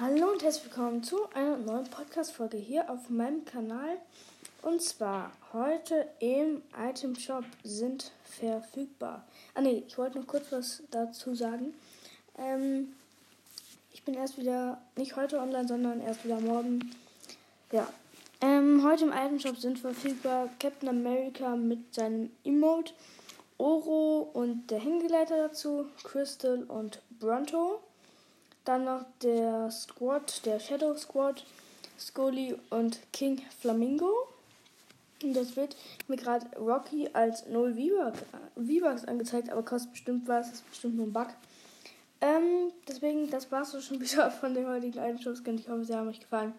Hallo und herzlich willkommen zu einer neuen Podcast-Folge hier auf meinem Kanal. Und zwar heute im Item Shop sind verfügbar. Ah ne, ich wollte noch kurz was dazu sagen. Ähm, ich bin erst wieder, nicht heute online, sondern erst wieder morgen. Ja. Ähm, heute im Item Shop sind verfügbar Captain America mit seinem Emote, Oro und der Hängegleiter dazu, Crystal und Bronto. Dann noch der Squad, der Shadow Squad, Scully und King Flamingo. Und das wird mir gerade Rocky als 0 V-Bucks angezeigt, aber kostet bestimmt was. Ist bestimmt nur ein Bug. Ähm, deswegen, das war's schon wieder von dem heutigen Shop. Ich hoffe, sie haben euch gefallen.